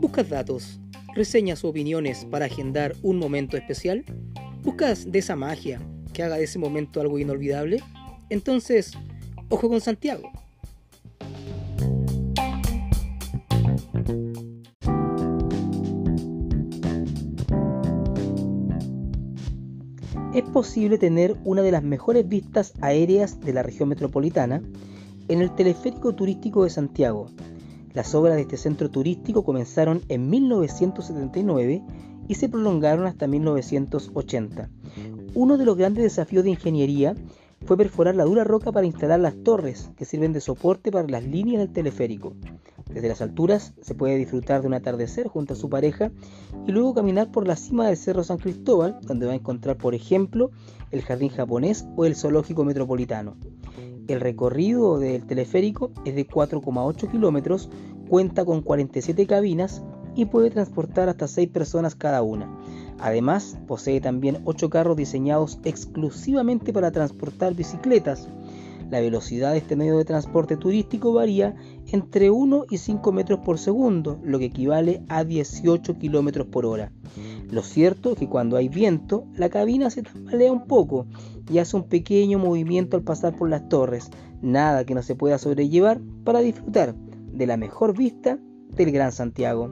¿Buscas datos, reseñas o opiniones para agendar un momento especial? ¿Buscas de esa magia que haga de ese momento algo inolvidable? Entonces, ojo con Santiago. Es posible tener una de las mejores vistas aéreas de la región metropolitana en el teleférico turístico de Santiago. Las obras de este centro turístico comenzaron en 1979 y se prolongaron hasta 1980. Uno de los grandes desafíos de ingeniería fue perforar la dura roca para instalar las torres que sirven de soporte para las líneas del teleférico. Desde las alturas se puede disfrutar de un atardecer junto a su pareja y luego caminar por la cima del Cerro San Cristóbal, donde va a encontrar, por ejemplo, el jardín japonés o el zoológico metropolitano. El recorrido del teleférico es de 4,8 kilómetros, cuenta con 47 cabinas y puede transportar hasta 6 personas cada una. Además, posee también 8 carros diseñados exclusivamente para transportar bicicletas. La velocidad de este medio de transporte turístico varía entre 1 y 5 metros por segundo, lo que equivale a 18 kilómetros por hora. Lo cierto es que cuando hay viento, la cabina se tambalea un poco y hace un pequeño movimiento al pasar por las torres, nada que no se pueda sobrellevar para disfrutar de la mejor vista del Gran Santiago.